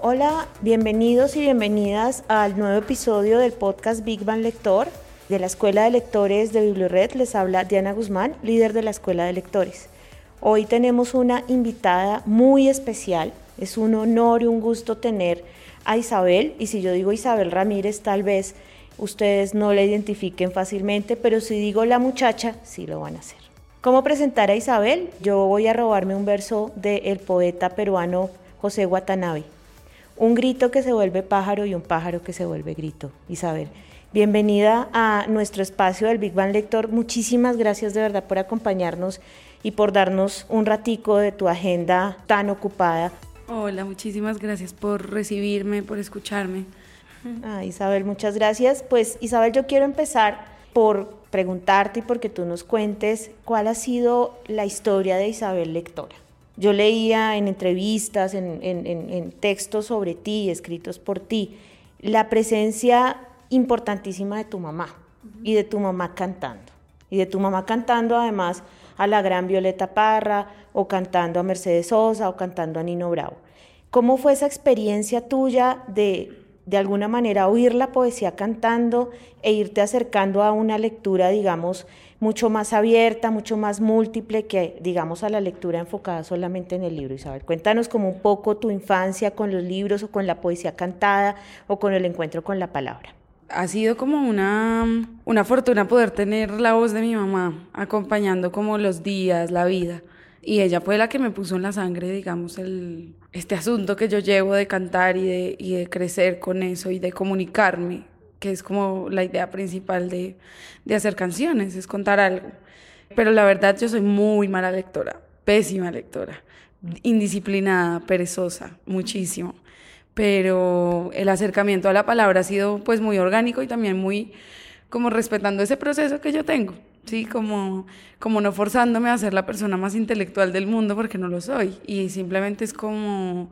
Hola, bienvenidos y bienvenidas al nuevo episodio del podcast Big Bang Lector. De la Escuela de Lectores de Bibliored les habla Diana Guzmán, líder de la Escuela de Lectores. Hoy tenemos una invitada muy especial. Es un honor y un gusto tener a Isabel. Y si yo digo Isabel Ramírez, tal vez ustedes no la identifiquen fácilmente, pero si digo la muchacha, sí lo van a hacer. ¿Cómo presentar a Isabel? Yo voy a robarme un verso del poeta peruano José Watanabe. Un grito que se vuelve pájaro y un pájaro que se vuelve grito. Isabel, bienvenida a nuestro espacio del Big Bang Lector. Muchísimas gracias de verdad por acompañarnos y por darnos un ratico de tu agenda tan ocupada. Hola, muchísimas gracias por recibirme, por escucharme. Ah, Isabel, muchas gracias. Pues Isabel, yo quiero empezar por preguntarte y porque tú nos cuentes cuál ha sido la historia de Isabel Lectora. Yo leía en entrevistas, en, textos sobre ti, escritos por ti, la presencia importantísima de tu mamá y de tu mamá cantando. Y de tu mamá cantando además a la gran Violeta Parra o cantando a Mercedes Sosa o cantando a Nino Bravo. ¿Cómo fue esa experiencia tuya de de alguna manera oír la poesía cantando e irte acercando a una lectura, digamos, mucho más abierta, mucho más múltiple que, digamos, a la lectura enfocada solamente en el libro. Isabel, cuéntanos como un poco tu infancia con los libros o con la poesía cantada o con el encuentro con la palabra. Ha sido como una, una fortuna poder tener la voz de mi mamá acompañando como los días, la vida. Y ella fue la que me puso en la sangre, digamos, el, este asunto que yo llevo de cantar y de, y de crecer con eso y de comunicarme, que es como la idea principal de, de hacer canciones, es contar algo. Pero la verdad yo soy muy mala lectora, pésima lectora, indisciplinada, perezosa, muchísimo. Pero el acercamiento a la palabra ha sido pues muy orgánico y también muy como respetando ese proceso que yo tengo. ¿Sí? Como, como no forzándome a ser la persona más intelectual del mundo porque no lo soy. Y simplemente es como,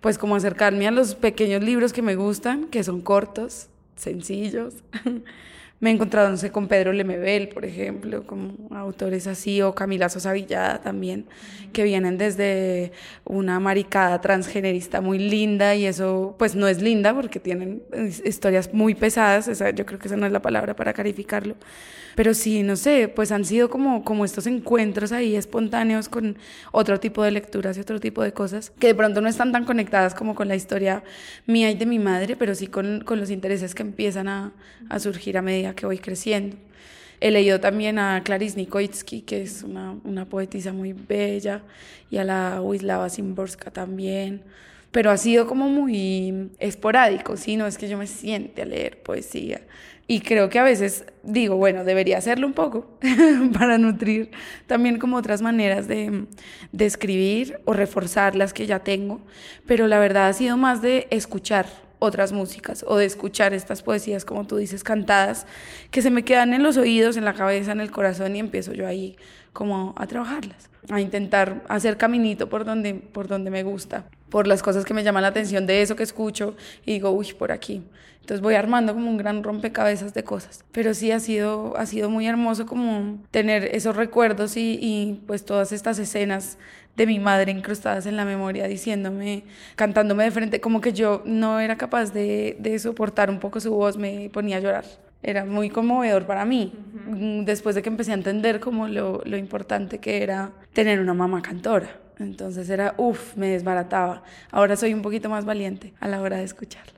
pues como acercarme a los pequeños libros que me gustan, que son cortos, sencillos. me he encontrado, no sé, con Pedro Lemebel, por ejemplo, como autores así, o Camila Sosa Villada también, que vienen desde una maricada transgenerista muy linda, y eso, pues no es linda porque tienen historias muy pesadas, esa, yo creo que esa no es la palabra para calificarlo, pero sí, no sé, pues han sido como, como estos encuentros ahí espontáneos con otro tipo de lecturas y otro tipo de cosas, que de pronto no están tan conectadas como con la historia mía y de mi madre, pero sí con, con los intereses que empiezan a, a surgir a medida que voy creciendo. He leído también a Clarice Nikoitsky, que es una, una poetisa muy bella, y a la Wisława Szymborska también pero ha sido como muy esporádico, ¿sí? No es que yo me siente a leer poesía. Y creo que a veces digo, bueno, debería hacerlo un poco para nutrir también como otras maneras de, de escribir o reforzar las que ya tengo, pero la verdad ha sido más de escuchar otras músicas o de escuchar estas poesías, como tú dices, cantadas, que se me quedan en los oídos, en la cabeza, en el corazón y empiezo yo ahí como a trabajarlas, a intentar hacer caminito por donde, por donde me gusta, por las cosas que me llaman la atención de eso que escucho y digo, uy, por aquí. Entonces voy armando como un gran rompecabezas de cosas. Pero sí ha sido, ha sido muy hermoso como tener esos recuerdos y, y pues todas estas escenas de mi madre incrustadas en la memoria diciéndome, cantándome de frente, como que yo no era capaz de, de soportar un poco su voz, me ponía a llorar era muy conmovedor para mí, mm, después de que empecé a entender como lo, lo importante que era tener una mamá cantora. Entonces era, uff, me desbarataba. Ahora soy un poquito más valiente a la hora de escucharla.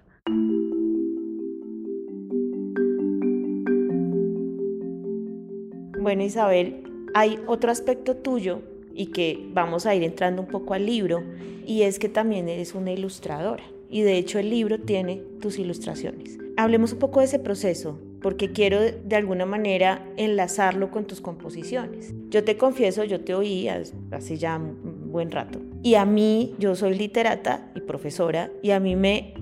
Bueno, Isabel, hay otro aspecto tuyo y que vamos a ir entrando un poco al libro, y es que también eres una ilustradora. Y de hecho el libro tiene tus ilustraciones. Hablemos un poco de ese proceso porque quiero de alguna manera enlazarlo con tus composiciones. Yo te confieso, yo te oí hace ya un buen rato. Y a mí, yo soy literata y profesora, y a mí me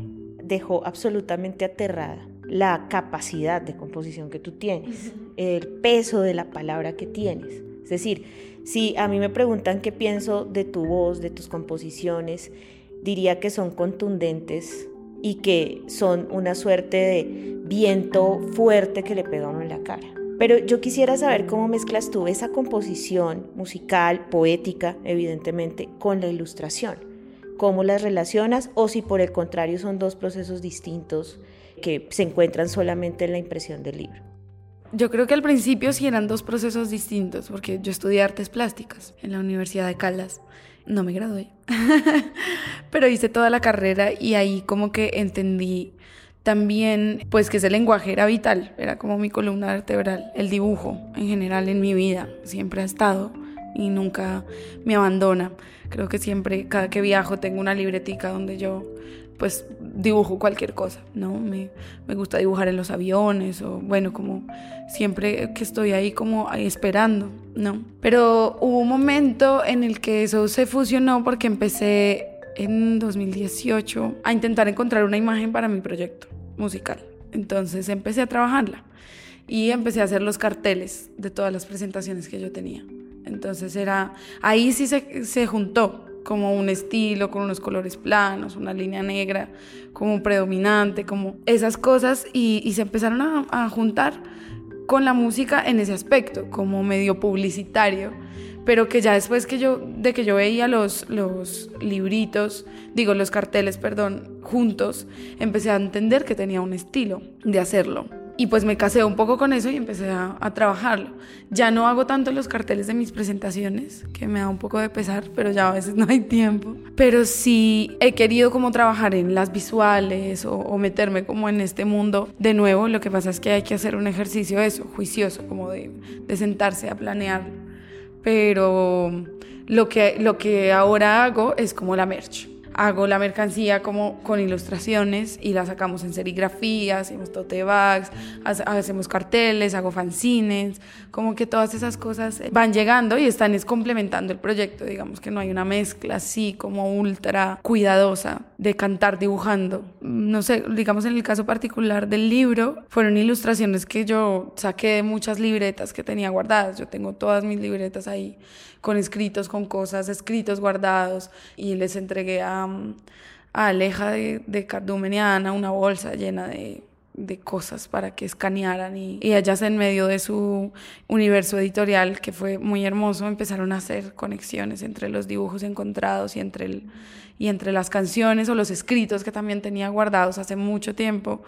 dejó absolutamente aterrada la capacidad de composición que tú tienes, el peso de la palabra que tienes. Es decir, si a mí me preguntan qué pienso de tu voz, de tus composiciones, diría que son contundentes y que son una suerte de viento fuerte que le pega uno en la cara. Pero yo quisiera saber cómo mezclas tú esa composición musical, poética, evidentemente, con la ilustración. ¿Cómo las relacionas o si por el contrario son dos procesos distintos que se encuentran solamente en la impresión del libro? Yo creo que al principio sí eran dos procesos distintos, porque yo estudié artes plásticas en la Universidad de Caldas. No me gradué, pero hice toda la carrera y ahí como que entendí también pues que ese lenguaje era vital, era como mi columna vertebral, el dibujo en general en mi vida, siempre ha estado y nunca me abandona. Creo que siempre, cada que viajo, tengo una libretica donde yo pues dibujo cualquier cosa, ¿no? Me, me, gusta dibujar en los aviones o bueno, como siempre que estoy ahí como ahí esperando, ¿no? Pero hubo un momento en el que eso se fusionó porque empecé en 2018 a intentar encontrar una imagen para mi proyecto musical. Entonces empecé a trabajarla y empecé a hacer los carteles de todas las presentaciones que yo tenía. Entonces era, ahí sí se, se juntó como un estilo, con unos colores planos, una línea negra como predominante, como esas cosas y, se empezaron a, a juntar con la música en ese aspecto, como medio publicitario pero que ya después que yo, de que yo veía los, los libritos, digo, los carteles, perdón, juntos, empecé a entender que tenía un estilo de hacerlo. Y pues me casé un poco con eso y empecé a, a, trabajarlo. Ya no hago tanto los carteles de mis presentaciones, que me da un poco de pesar, pero ya a veces no hay tiempo. Pero sí he querido como trabajar en las visuales o, o meterme como en este mundo de nuevo. Lo que pasa es que hay que hacer un ejercicio eso, juicioso, como de, de sentarse a planear pero lo que, lo que ahora hago es como la merch hago la mercancía como con ilustraciones y la sacamos en serigrafía, hacemos tote bags, hacemos carteles, hago fanzines, como que todas esas cosas van llegando y están es complementando el proyecto, digamos que no hay una mezcla así como ultra cuidadosa de cantar dibujando. No sé, digamos en el caso particular del libro, fueron ilustraciones que yo saqué de muchas libretas que tenía guardadas, yo tengo todas mis libretas ahí con escritos, con cosas, escritos guardados y les entregué a, a Aleja de, de Cardumeniana una bolsa llena de, de cosas para que escanearan y, y ellas en medio de su universo editorial que fue muy hermoso empezaron a hacer conexiones entre los dibujos encontrados y entre el, y entre las canciones o los escritos que también tenía guardados hace mucho tiempo,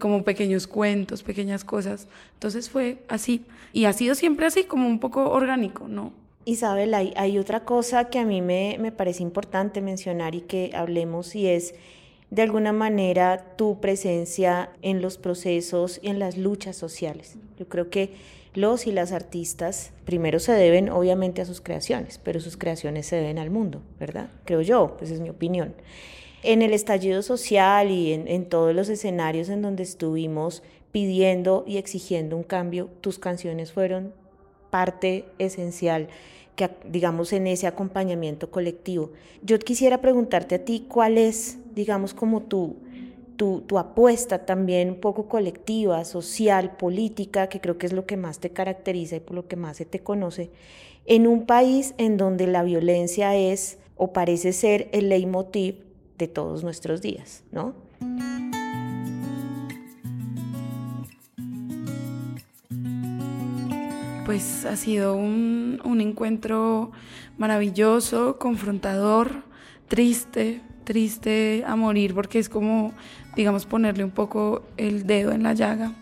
como pequeños cuentos, pequeñas cosas. Entonces fue así y ha sido siempre así como un poco orgánico, ¿no? Isabel, hay, otra cosa que a mí me, me, parece importante mencionar y que hablemos y es de alguna manera tu presencia en los procesos y en las luchas sociales. Yo creo que los y las artistas primero se deben obviamente a sus creaciones, pero sus creaciones se deben al mundo, ¿verdad? Creo yo, pues es mi opinión. En el estallido social y en, en todos los escenarios en donde estuvimos pidiendo y exigiendo un cambio, tus canciones fueron parte esencial que digamos en ese acompañamiento colectivo. Yo quisiera preguntarte a ti cuál es, digamos, como tu, tu, tu, apuesta también un poco colectiva, social, política, que creo que es lo que más te caracteriza y por lo que más se te conoce, en un país en donde la violencia es o parece ser el leitmotiv de todos nuestros días, ¿no? Pues ha sido un, un encuentro maravilloso, confrontador, triste, triste a morir, porque es como, digamos, ponerle un poco el dedo en la llaga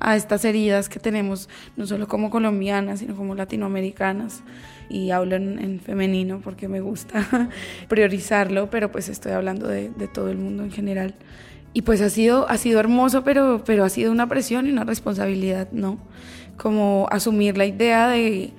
a estas heridas que tenemos, no solo como colombianas, sino como latinoamericanas. Y hablo en, en femenino porque me gusta priorizarlo, pero pues estoy hablando de, de, todo el mundo en general. Y pues ha sido, ha sido hermoso, pero, pero ha sido una presión y una responsabilidad, ¿no? Como asumir la idea de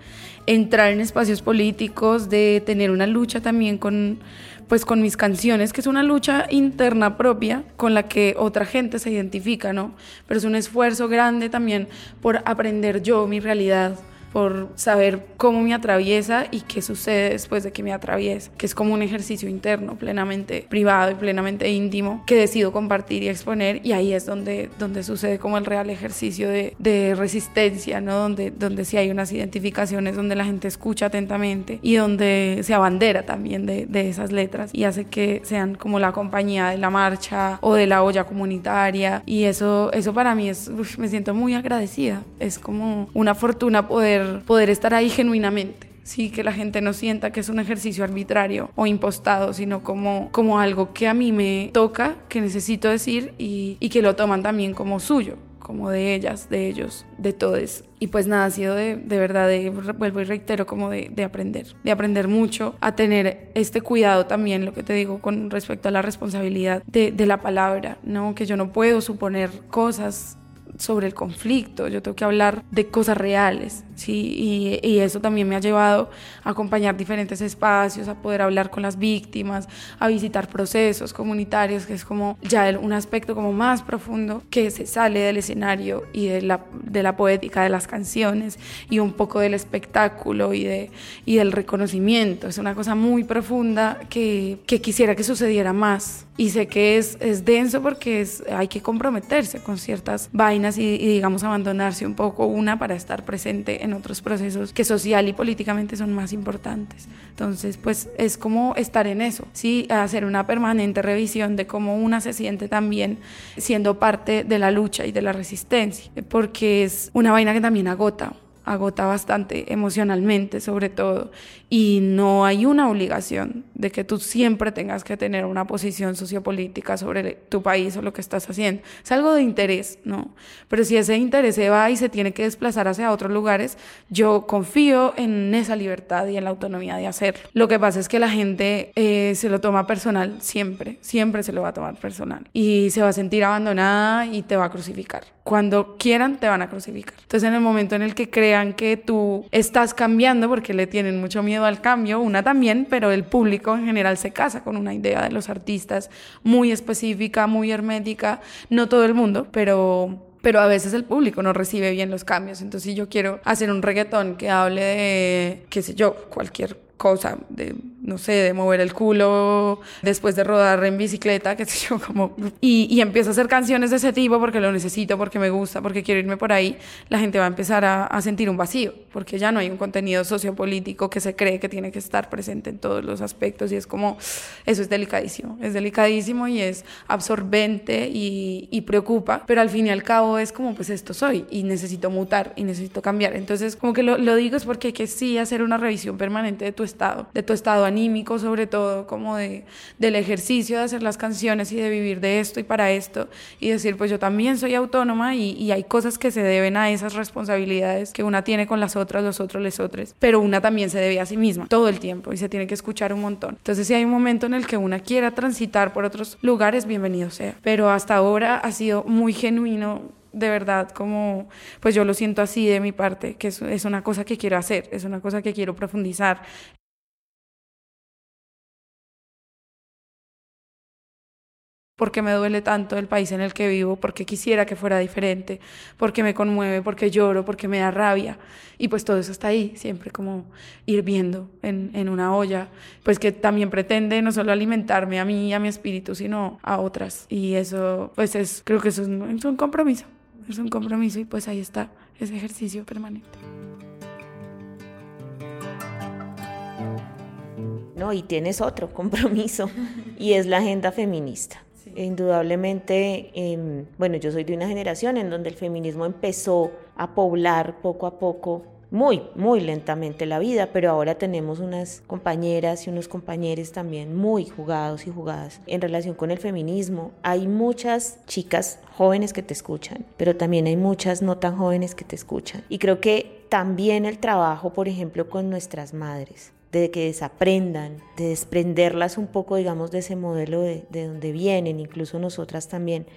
entrar en espacios políticos, de tener una lucha también con pues con mis canciones, que es una lucha interna propia con la que otra gente se identifica, ¿no? Pero es un esfuerzo grande también por aprender yo mi realidad, por saber cómo me atraviesa y qué sucede después de que me atraviesa, que es como un ejercicio interno plenamente privado y plenamente íntimo que decido compartir y exponer y ahí es donde, donde sucede como el real ejercicio de, de resistencia, ¿no? Donde, donde sí hay unas identificaciones, donde la gente escucha atentamente y donde se abandera también de, de esas letras y hace que sean como la compañía de la marcha o de la olla comunitaria y eso, eso para mí es, me siento muy agradecida, es como una fortuna poder, poder estar ahí genuinamente sí, que la gente no sienta que es un ejercicio arbitrario o impostado, sino como, como algo que a mí me toca, que necesito decir y, y que lo toman también como suyo como de ellas, de ellos, de todos. Y pues nada, ha sido de, de verdad, de, vuelvo y reitero, como de, de, aprender, de aprender mucho, a tener este cuidado también, lo que te digo, con respecto a la responsabilidad de, de la palabra, ¿no? Que yo no puedo suponer cosas sobre el conflicto, yo tengo que hablar de cosas reales, ¿sí? Y, y, eso también me ha llevado a acompañar diferentes espacios, a poder hablar con las víctimas, a visitar procesos comunitarios, que es como ya un aspecto como más profundo que se sale del escenario y de la, de la poética de las canciones y un poco del espectáculo y, de, y del reconocimiento. Es una cosa muy profunda que, que quisiera que sucediera más. Y sé que es, es denso porque es, hay que comprometerse con ciertas vainas y, y digamos abandonarse un poco una para estar presente en otros procesos que social y políticamente son más importantes. Entonces, pues es como estar en eso, ¿sí? Hacer una permanente revisión de cómo una se siente también siendo parte de la lucha y de la resistencia, porque es una vaina que también agota agota bastante emocionalmente sobre todo y no hay una obligación de que tú siempre tengas que tener una posición sociopolítica sobre tu país o lo que estás haciendo. Es algo de interés, ¿no? Pero si ese interés se va y se tiene que desplazar hacia otros lugares, yo confío en esa libertad y en la autonomía de hacerlo. Lo que pasa es que la gente eh, se lo toma personal siempre, siempre se lo va a tomar personal y se va a sentir abandonada y te va a crucificar. Cuando quieran te van a crucificar. Entonces en el momento en el que crean que tú estás cambiando porque le tienen mucho miedo al cambio, una también, pero el público en general se casa con una idea de los artistas muy específica, muy hermética, no todo el mundo, pero pero a veces el público no recibe bien los cambios. Entonces, si yo quiero hacer un reggaetón que hable de, qué sé yo, cualquier cosa, de no sé, de mover el culo después de rodar en bicicleta, que sé yo, como... Y, y empiezo a hacer canciones de ese tipo porque lo necesito, porque me gusta, porque quiero irme por ahí, la gente va a empezar a, a sentir un vacío, porque ya no hay un contenido sociopolítico que se cree que tiene que estar presente en todos los aspectos y es como, eso es delicadísimo, es delicadísimo y es absorbente y, y preocupa, pero al fin y al cabo es como, pues esto soy y necesito mutar y necesito cambiar. Entonces, como que lo, lo digo es porque hay que sí hacer una revisión permanente de tu estado, de tu estado anímico sobre todo, como de, del ejercicio de hacer las canciones y de vivir de esto y para esto y decir, pues yo también soy autónoma y, hay cosas que se deben a esas responsabilidades que una tiene con las otras, los otros, les otros, pero una también se debe a sí misma todo el tiempo y se tiene que escuchar un montón. Entonces si hay un momento en el que una quiera transitar por otros lugares, bienvenido sea. Pero hasta ahora ha sido muy genuino de verdad como pues yo lo siento así de mi parte que es, es, una cosa que quiero hacer es una cosa que quiero profundizar porque me duele tanto el país en el que vivo, porque quisiera que fuera diferente, porque me conmueve, porque lloro, porque me da rabia. Y pues todo eso está ahí, siempre como hirviendo en, en una olla, pues que también pretende no solo alimentarme a mí y a mi espíritu, sino a otras. Y eso, pues es, creo que eso es es un compromiso, es un compromiso y pues ahí está ese ejercicio permanente. No, y tienes otro compromiso y es la agenda feminista. Indudablemente, eh, bueno, yo soy de una generación en donde el feminismo empezó a poblar poco a poco, muy, muy lentamente la vida, pero ahora tenemos unas compañeras y unos compañeros también muy jugados y jugadas en relación con el feminismo. Hay muchas chicas jóvenes que te escuchan, pero también hay muchas no tan jóvenes que te escuchan. Y creo que también el trabajo, por ejemplo, con nuestras madres, de que desaprendan, de desprenderlas un poco, digamos, de ese modelo de, de donde vienen, incluso nosotras también.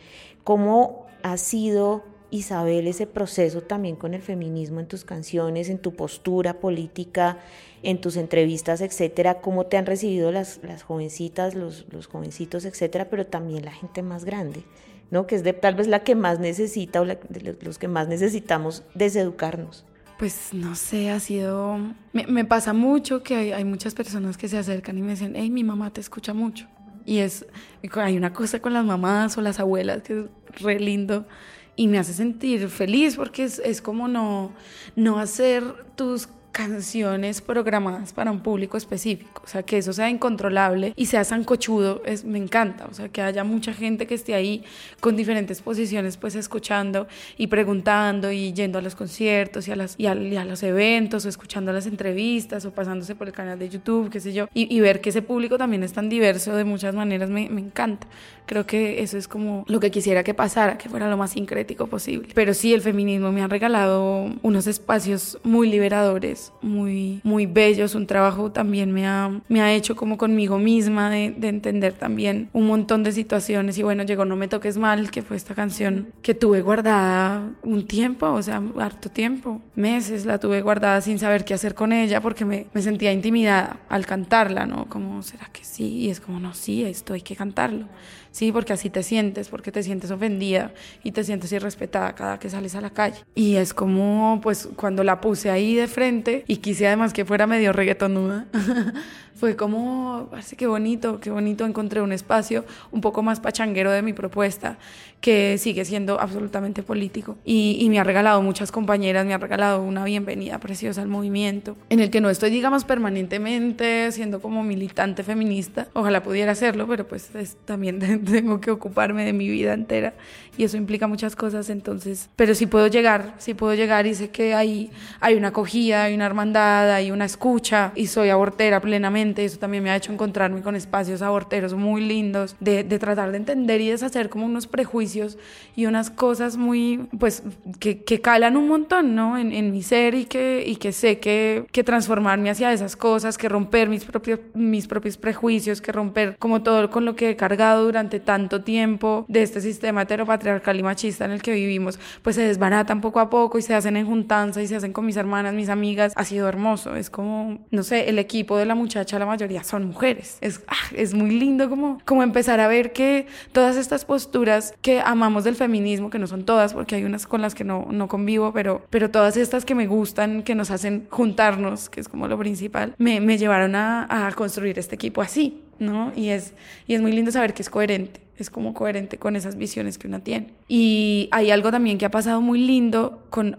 ¿Cómo ha sido, Isabel, ese proceso también con el feminismo en tus canciones, en tu postura política, en tus entrevistas, etcétera? ¿Cómo te han recibido las, las jovencitas, los, los jovencitos, etcétera, pero también la gente más grande? ¿no? que es de, tal vez la que más necesita o la, los que más necesitamos deseducarnos. Pues no sé, ha sido... Me, pasa mucho que hay, hay, muchas personas que se acercan y me dicen, hey, mi mamá te escucha mucho. Y es, hay una cosa con las mamás o las abuelas que es re lindo y me hace sentir feliz porque es, es como no, no hacer tus canciones programadas para un público específico, o sea, que eso sea incontrolable y sea sancochudo, es, me encanta, o sea, que haya mucha gente que esté ahí con diferentes posiciones, pues escuchando y preguntando y yendo a los conciertos y a, las, y a, los eventos o escuchando las entrevistas o pasándose por el canal de YouTube, qué sé yo, y, ver que ese público también es tan diverso de muchas maneras, me, me encanta. Creo que eso es como lo que quisiera que pasara, que fuera lo más sincrético posible. Pero sí, el feminismo me ha regalado unos espacios muy liberadores muy, muy bellos. Un trabajo también me ha, me ha hecho como conmigo misma de, de entender también un montón de situaciones. Y bueno, llegó No me toques mal, que fue esta canción que tuve guardada un tiempo, o sea, harto tiempo, meses la tuve guardada sin saber qué hacer con ella porque me, me sentía intimidada al cantarla, ¿no? Como, ¿será que sí? Y es como, no, sí, esto hay que cantarlo. Sí, porque así te sientes, porque te sientes ofendida y te sientes irrespetada cada que sales a la calle. Y es como, pues, cuando la puse ahí de frente y quise además que fuera medio reggaetonuda, fue como, parece que bonito, qué bonito, encontré un espacio un poco más pachanguero de mi propuesta, que sigue siendo absolutamente político. Y, y, me ha regalado muchas compañeras, me ha regalado una bienvenida preciosa al movimiento, en el que no estoy, digamos, permanentemente siendo como militante feminista. Ojalá pudiera hacerlo, pero pues es, también tengo que ocuparme de mi vida entera y eso implica muchas cosas, entonces, pero sí puedo llegar, sí puedo llegar y sé que hay, hay una acogida, hay una hermandad, hay una escucha y soy abortera plenamente eso también me ha hecho encontrarme con espacios aborteros muy lindos, de, de tratar de entender y deshacer como unos prejuicios y unas cosas muy, pues, que, que calan un montón, ¿no? En, en, mi ser y que, y que sé que, que transformarme hacia esas cosas, que romper mis propios, mis propios prejuicios, que romper como todo con lo que he cargado durante tanto tiempo de este sistema heteropatriarcal y machista en el que vivimos, pues se desbaratan poco a poco y se hacen en juntanza y se hacen con mis hermanas, mis amigas. Ha sido hermoso. Es como, no sé, el equipo de la muchacha la mayoría son mujeres. Es, ah, es muy lindo como, como empezar a ver que todas estas posturas que amamos del feminismo, que no son todas, porque hay unas con las que no, no convivo, pero, pero todas estas que me gustan, que nos hacen juntarnos, que es como lo principal, me, me llevaron a, a construir este equipo así, ¿no? Y es, y es muy lindo saber que es coherente es como coherente con esas visiones que una tiene. Y hay algo también que ha pasado muy lindo con,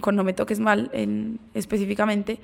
con No me toques mal en, específicamente,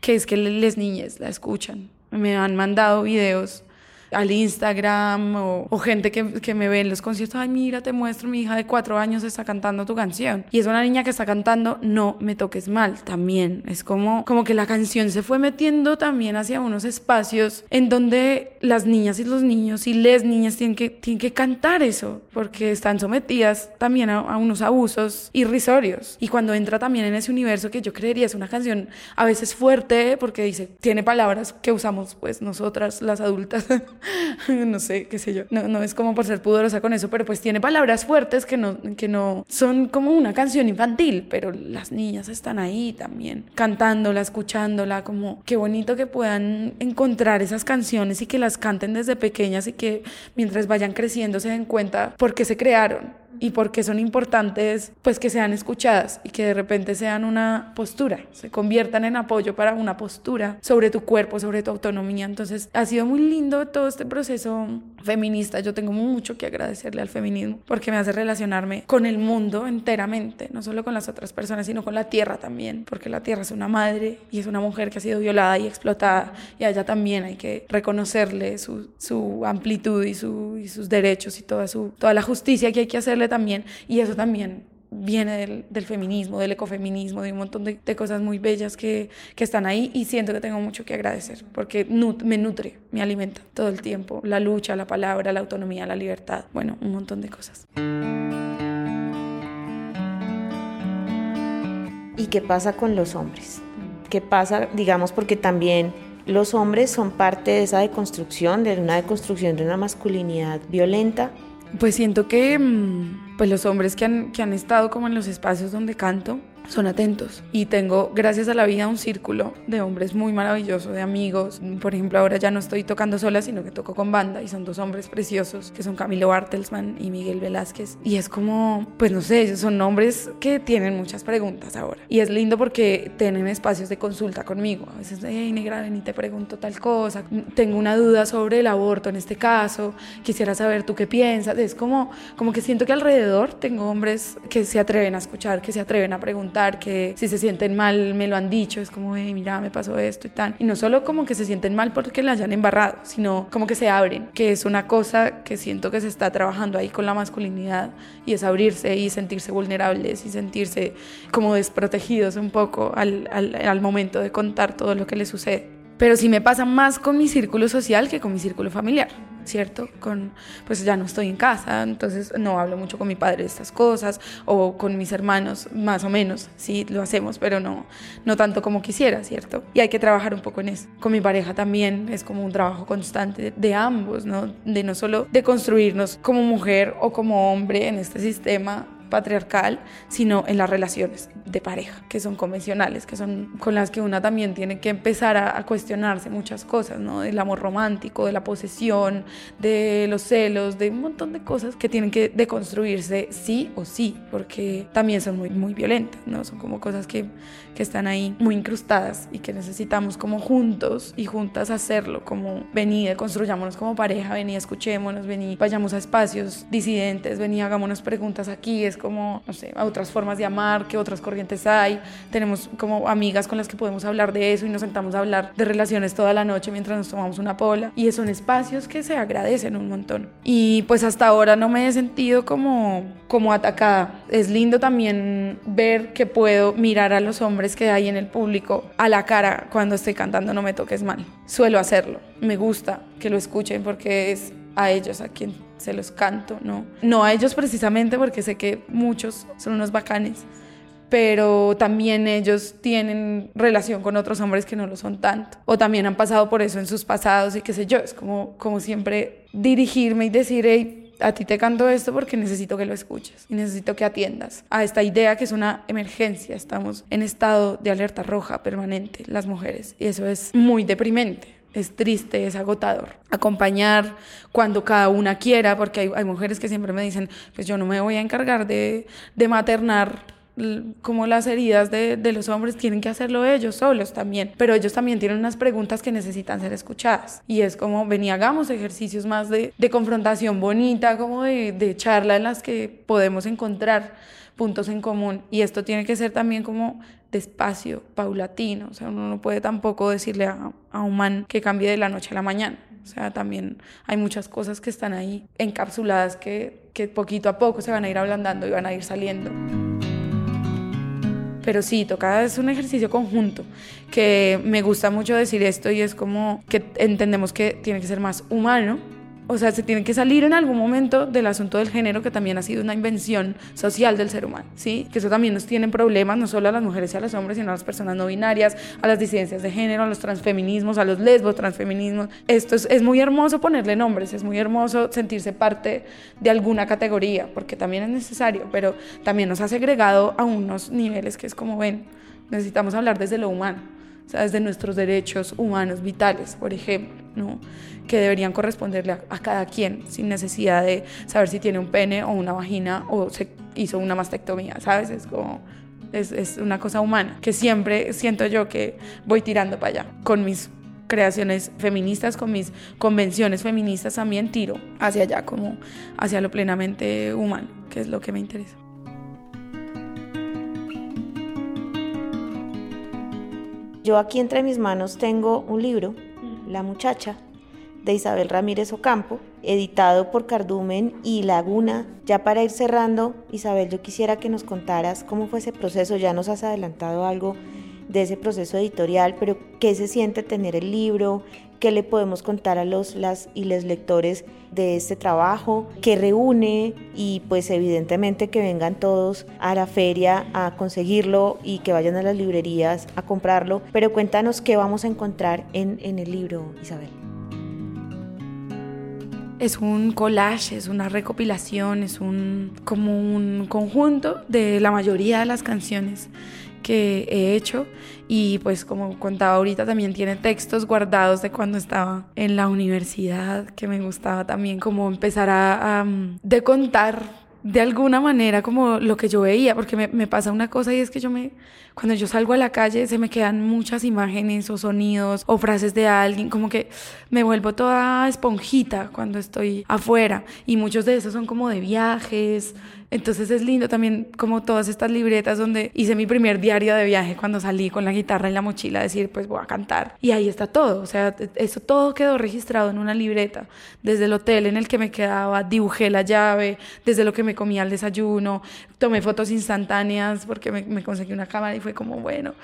que es que las niñas la escuchan. Me han mandado videos al Instagram o, gente que, que, me ve en los conciertos, ay, mira, te muestro, mi hija de cuatro años está cantando tu canción. Y es una niña que está cantando, no me toques mal, también. Es como, como que la canción se fue metiendo también hacia unos espacios en donde las niñas y los niños y les niñas tienen que, tienen que cantar eso, porque están sometidas también a, a unos abusos irrisorios. Y cuando entra también en ese universo que yo creería es una canción a veces fuerte, porque dice, tiene palabras que usamos pues nosotras las adultas no sé, qué sé yo, no, no es como por ser pudorosa con eso, pero pues tiene palabras fuertes que no, que no son como una canción infantil, pero las niñas están ahí también, cantándola, escuchándola, como qué bonito que puedan encontrar esas canciones y que las canten desde pequeñas y que mientras vayan creciendo se den cuenta por qué se crearon y porque son importantes, pues que sean escuchadas y que de repente sean una postura, se conviertan en apoyo para una postura sobre tu cuerpo, sobre tu autonomía. Entonces ha sido muy lindo todo este proceso feminista. Yo tengo mucho que agradecerle al feminismo porque me hace relacionarme con el mundo enteramente, no solo con las otras personas, sino con la tierra también, porque la tierra es una madre y es una mujer que ha sido violada y explotada y a ella también hay que reconocerle su, su amplitud y, su, y sus derechos y toda, su, toda la justicia que hay que hacerle también, y eso también viene del, feminismo, del ecofeminismo, de un montón de, cosas muy bellas que, que, están ahí y siento que tengo mucho que agradecer porque me nutre, me alimenta todo el tiempo, la lucha, la palabra, la autonomía, la libertad, bueno, un montón de cosas. ¿Y qué pasa con los hombres? ¿Qué pasa, digamos, porque también los hombres son parte de esa deconstrucción, de una deconstrucción de una masculinidad violenta pues siento que mm, pues los hombres que han, que han estado como en los espacios donde canto son atentos. Y tengo, gracias a la vida, un círculo de hombres muy maravilloso, de amigos. Por ejemplo, ahora ya no estoy tocando sola, sino que toco con banda y son dos hombres preciosos, que son Camilo Bartelsman y Miguel Velázquez. Y es como, pues no sé, son hombres que tienen muchas preguntas ahora. Y es lindo porque tienen espacios de consulta conmigo. A veces, hey, negra, ven y te pregunto tal cosa. Tengo una duda sobre el aborto en este caso. Quisiera saber tú qué piensas. Es como, como que siento que alrededor tengo hombres que se atreven a escuchar, que se atreven a preguntar, que si se sienten mal me lo han dicho. Es como, mira, me pasó esto y tal. Y no solo como que se sienten mal porque la hayan embarrado, sino como que se abren, que es una cosa que siento que se está trabajando ahí con la masculinidad y es abrirse y sentirse vulnerables y sentirse como desprotegidos un poco al, al, al momento de contar todo lo que les sucede. Pero sí me pasa más con mi círculo social que con mi círculo familiar. ¿cierto? Con, pues ya no estoy en casa, entonces no hablo mucho con mi padre de estas cosas, o con mis hermanos, más o menos, sí, lo hacemos, pero no, no tanto como quisiera, ¿cierto? Y hay que trabajar un poco en eso. Con mi pareja también es como un trabajo constante de ambos, ¿no? De no solo de construirnos como mujer o como hombre en este sistema patriarcal, sino en las relaciones de pareja, que son convencionales, que son con las que una también tiene que empezar a, cuestionarse muchas cosas, ¿no? Del amor romántico, de la posesión, de los celos, de un montón de cosas que tienen que deconstruirse sí o sí, porque también son muy, muy violentas, ¿no? Son como cosas que, que están ahí muy incrustadas y que necesitamos como juntos y juntas hacerlo, como venid, construyámonos como pareja, vení, escuchémonos, vení, vayamos a espacios disidentes, vení, hagámonos preguntas aquí, es como, no sé, otras formas de amar, qué otras corrientes hay. Tenemos como amigas con las que podemos hablar de eso y nos sentamos a hablar de relaciones toda la noche mientras nos tomamos una pola. Y son espacios que se agradecen un montón. Y pues hasta ahora no me he sentido como, como atacada. Es lindo también ver que puedo mirar a los hombres que hay en el público a la cara cuando estoy cantando No me toques mal. Suelo hacerlo. Me gusta que lo escuchen porque es a ellos a quien se los canto, ¿no? No a ellos precisamente porque sé que muchos son unos bacanes, pero también ellos tienen relación con otros hombres que no lo son tanto, o también han pasado por eso en sus pasados y qué sé yo, es como, como siempre dirigirme y decir, hey, a ti te canto esto porque necesito que lo escuches y necesito que atiendas a esta idea que es una emergencia. Estamos en estado de alerta roja permanente, las mujeres, y eso es muy deprimente es triste, es agotador. Acompañar cuando cada una quiera, porque hay, hay, mujeres que siempre me dicen, pues yo no me voy a encargar de, de maternar como las heridas de, de, los hombres tienen que hacerlo ellos solos también, pero ellos también tienen unas preguntas que necesitan ser escuchadas. Y es como, ven hagamos ejercicios más de, de confrontación bonita, como de, de charla en las que podemos encontrar puntos en común. Y esto tiene que ser también como despacio, paulatino. O sea, uno no puede tampoco decirle a, a un man que cambie de la noche a la mañana. O sea, también hay muchas cosas que están ahí encapsuladas que, que poquito a poco se van a ir ablandando y van a ir saliendo. Pero sí, toca es un ejercicio conjunto, que me gusta mucho decir esto y es como que entendemos que tiene que ser más humano, o sea, se tiene que salir en algún momento del asunto del género, que también ha sido una invención social del ser humano, ¿sí? Que eso también nos tiene problemas, no solo a las mujeres y a los hombres, sino a las personas no binarias, a las disidencias de género, a los transfeminismos, a los lesbos, transfeminismos. Esto es, es muy hermoso ponerle nombres, es muy hermoso sentirse parte de alguna categoría, porque también es necesario, pero también nos ha segregado a unos niveles que es como ven, necesitamos hablar desde lo humano o sea, desde nuestros derechos humanos vitales, por ejemplo, ¿no? Que deberían corresponderle a, cada quien sin necesidad de saber si tiene un pene o una vagina o se hizo una mastectomía, ¿sabes? Es como, es una cosa humana que siempre siento yo que voy tirando para allá con mis creaciones feministas, con mis convenciones feministas también tiro hacia allá, como hacia lo plenamente humano, que es lo que me interesa. Yo aquí entre mis manos tengo un libro, La muchacha, de Isabel Ramírez Ocampo, editado por Cardumen y Laguna. Ya para ir cerrando, Isabel, yo quisiera que nos contaras cómo fue ese proceso. Ya nos has adelantado algo de ese proceso editorial, pero qué se siente tener el libro, qué le podemos contar a los las y les lectores de este trabajo, que reúne y pues evidentemente que vengan todos a la feria a conseguirlo y que vayan a las librerías a comprarlo, pero cuéntanos qué vamos a encontrar en, en el libro, Isabel. Es un collage, es una recopilación, es un como un conjunto de la mayoría de las canciones que he hecho. Y pues como contaba ahorita también tiene textos guardados de cuando estaba en la universidad que me gustaba también como empezar a, a de contar de alguna manera como lo que yo veía, porque me, pasa una cosa y es que yo me, cuando yo salgo a la calle se me quedan muchas imágenes o sonidos o frases de alguien, como que me vuelvo toda esponjita cuando estoy afuera. Y muchos de esos son como de viajes, entonces es lindo también como todas estas libretas donde hice mi primer diario de viaje cuando salí con la guitarra y la mochila, decir pues voy a cantar. Y ahí está todo, o sea, eso todo quedó registrado en una libreta. Desde el hotel en el que me quedaba, dibujé la llave, desde lo que me comía al desayuno, tomé fotos instantáneas porque me, conseguí una cámara y fue como bueno.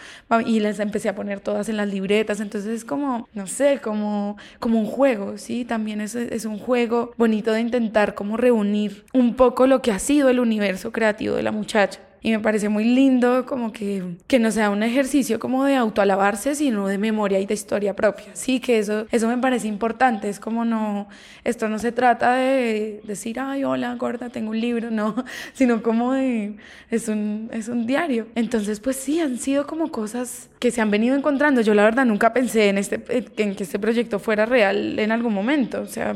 Y les empecé a poner todas en las libretas. Entonces es como, no sé, como, como un juego, ¿sí? También es, es un juego bonito de intentar como reunir un poco lo que ha sido el universo creativo de la muchacha y me parece muy lindo como que, que no sea un ejercicio como de autoalabarse, sino de memoria y de historia propia. Sí, que eso, eso me parece importante, es como no, esto no se trata de decir, ay, hola, gorda, tengo un libro, no, sino como de, es un, es un diario. Entonces, pues sí, han sido como cosas que se han venido encontrando. Yo la verdad nunca pensé en, este, en que este proyecto fuera real en algún momento, o sea,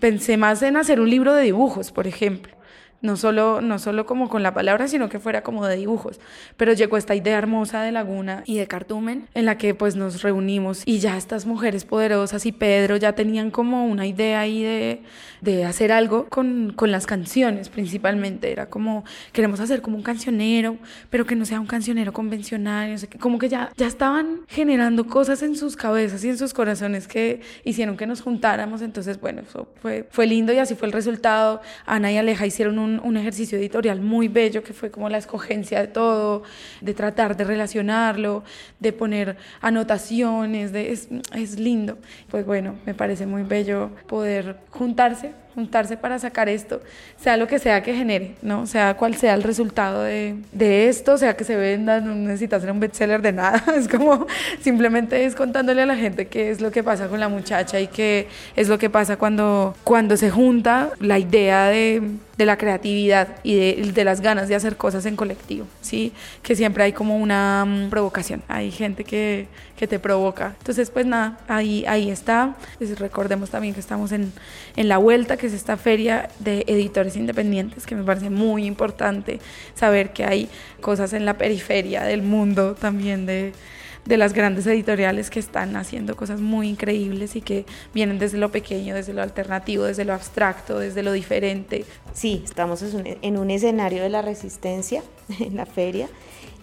pensé más en hacer un libro de dibujos, por ejemplo no solo, no solo como con la palabra, sino que fuera como de dibujos. Pero llegó esta idea hermosa de Laguna y de Cartumen, en la que pues nos reunimos y ya estas mujeres poderosas y Pedro ya tenían como una idea ahí de, de hacer algo con, con las canciones principalmente. Era como, queremos hacer como un cancionero, pero que no sea un cancionero convencional, como que ya, ya estaban generando cosas en sus cabezas y en sus corazones que hicieron que nos juntáramos. Entonces, bueno, eso fue, fue lindo y así fue el resultado. Ana y Aleja hicieron un un, ejercicio editorial muy bello que fue como la escogencia de todo, de tratar de relacionarlo, de poner anotaciones, es, es lindo. Pues bueno, me parece muy bello poder juntarse juntarse para sacar esto, sea lo que sea que genere, ¿no? Sea cual sea el resultado de, de esto, sea que se venda, no necesitas ser un bestseller de nada, es como simplemente es contándole a la gente qué es lo que pasa con la muchacha y qué es lo que pasa cuando, cuando se junta la idea de, de la creatividad y de, de, las ganas de hacer cosas en colectivo, ¿sí? Que siempre hay como una um, provocación, hay gente que, que te provoca. Entonces, pues nada, ahí, ahí está. Pues recordemos también que estamos en, en la vuelta, que es esta feria de editores independientes, que me parece muy importante saber que hay cosas en la periferia del mundo también de, de las grandes editoriales que están haciendo cosas muy increíbles y que vienen desde lo pequeño, desde lo alternativo, desde lo abstracto, desde lo diferente. Sí, estamos en un escenario de la resistencia en la feria.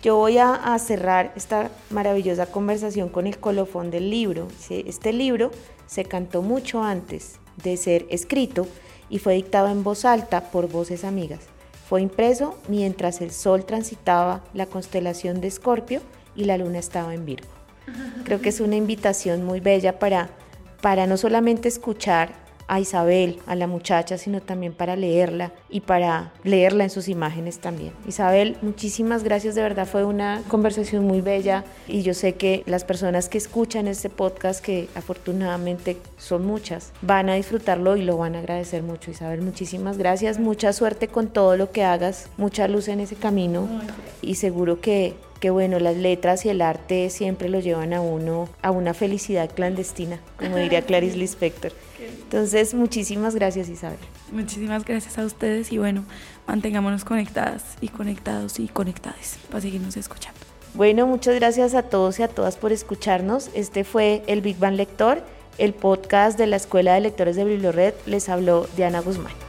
Yo voy a, cerrar esta maravillosa conversación con el colofón del libro. Este libro se cantó mucho antes de ser escrito y fue dictado en voz alta por voces amigas. Fue impreso mientras el sol transitaba la constelación de Escorpio y la luna estaba en Virgo. Creo que es una invitación muy bella para, para no solamente escuchar a Isabel, a la muchacha, sino también para leerla y para leerla en sus imágenes también. Isabel, muchísimas gracias, de verdad fue una conversación muy bella y yo sé que las personas que escuchan este podcast, que afortunadamente son muchas, van a disfrutarlo y lo van a agradecer mucho. Isabel, muchísimas gracias, mucha suerte con todo lo que hagas, mucha luz en ese camino y seguro que que bueno, las letras y el arte siempre lo llevan a uno a una felicidad clandestina, como diría Clarice Lispector. Entonces, muchísimas gracias Isabel. Muchísimas gracias a ustedes y bueno, mantengámonos conectadas y conectados y conectadas para seguirnos escuchando. Bueno, muchas gracias a todos y a todas por escucharnos. Este fue el Big Bang Lector, el podcast de la Escuela de Lectores de Bibliored. Les habló Diana Guzmán.